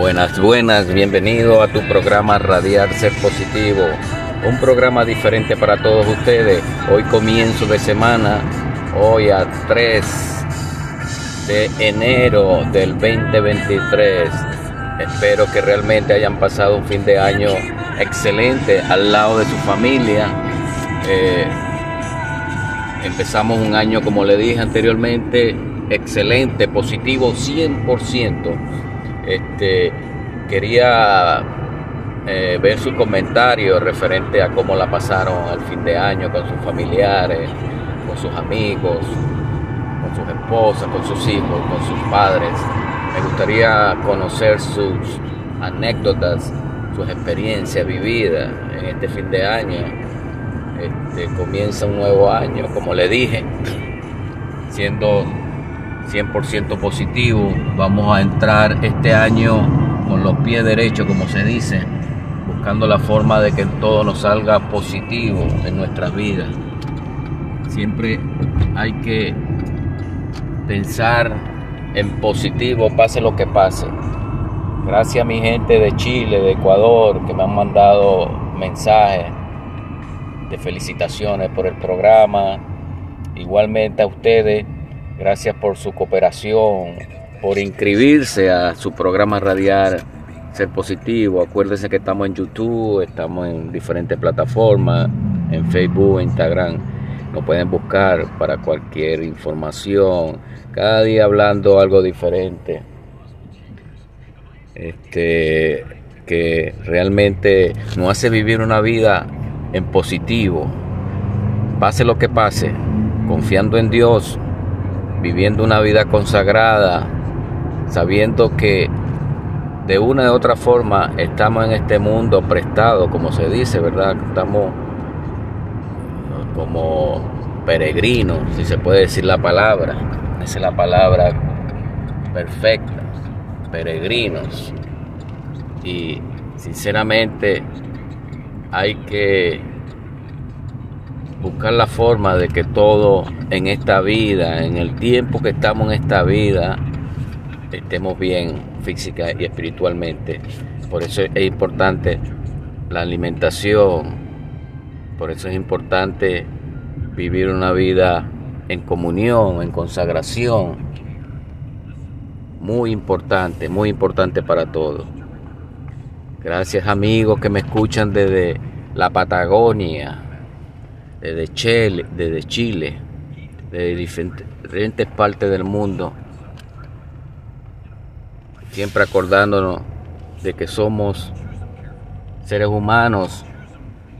Buenas, buenas, bienvenido a tu programa Radiar Ser Positivo, un programa diferente para todos ustedes. Hoy comienzo de semana, hoy a 3 de enero del 2023. Espero que realmente hayan pasado un fin de año excelente al lado de su familia. Eh, empezamos un año, como le dije anteriormente, excelente, positivo 100%. Este, quería eh, ver sus comentarios referente a cómo la pasaron al fin de año con sus familiares, con sus amigos, con sus esposas, con sus hijos, con sus padres. Me gustaría conocer sus anécdotas, sus experiencias vividas en este fin de año. Este, comienza un nuevo año, como le dije, siendo 100% positivo. Vamos a entrar este año con los pies derechos, como se dice, buscando la forma de que todo nos salga positivo en nuestras vidas. Siempre hay que pensar en positivo, pase lo que pase. Gracias a mi gente de Chile, de Ecuador, que me han mandado mensajes de felicitaciones por el programa. Igualmente a ustedes Gracias por su cooperación, por inscribirse a su programa radial Ser Positivo. Acuérdense que estamos en YouTube, estamos en diferentes plataformas, en Facebook, Instagram. Nos pueden buscar para cualquier información. Cada día hablando algo diferente. Este que realmente nos hace vivir una vida en positivo. Pase lo que pase, confiando en Dios, viviendo una vida consagrada, sabiendo que de una u otra forma estamos en este mundo prestado, como se dice, ¿verdad? Estamos como peregrinos, si se puede decir la palabra. Esa es la palabra perfecta, peregrinos. Y sinceramente hay que buscar la forma de que todo en esta vida, en el tiempo que estamos en esta vida, estemos bien física y espiritualmente. Por eso es importante la alimentación, por eso es importante vivir una vida en comunión, en consagración. Muy importante, muy importante para todos. Gracias amigos que me escuchan desde la Patagonia, desde Chile, desde Chile, de diferentes partes del mundo, siempre acordándonos de que somos seres humanos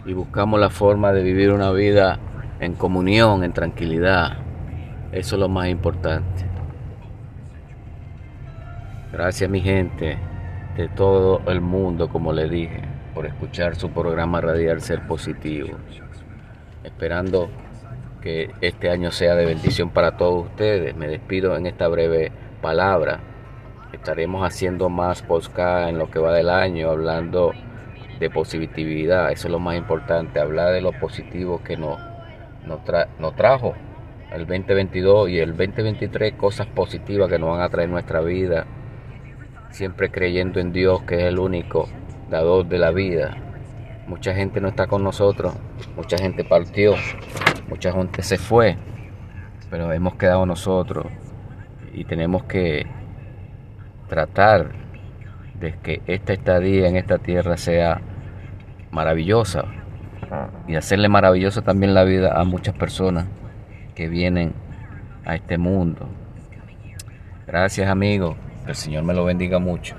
y buscamos la forma de vivir una vida en comunión, en tranquilidad. Eso es lo más importante. Gracias mi gente de todo el mundo, como le dije, por escuchar su programa Radial Ser Positivo esperando que este año sea de bendición para todos ustedes. Me despido en esta breve palabra. Estaremos haciendo más podcast en lo que va del año, hablando de positividad. Eso es lo más importante, hablar de lo positivo que nos, nos, trajo el 2022 y el 2023, cosas positivas que nos van a traer nuestra vida. Siempre creyendo en Dios, que es el único dador de la vida Mucha gente no está con nosotros, mucha gente partió, mucha gente se fue, pero hemos quedado nosotros y tenemos que tratar de que esta estadía en esta tierra sea maravillosa y hacerle maravillosa también la vida a muchas personas que vienen a este mundo. Gracias amigos, que el Señor me lo bendiga mucho.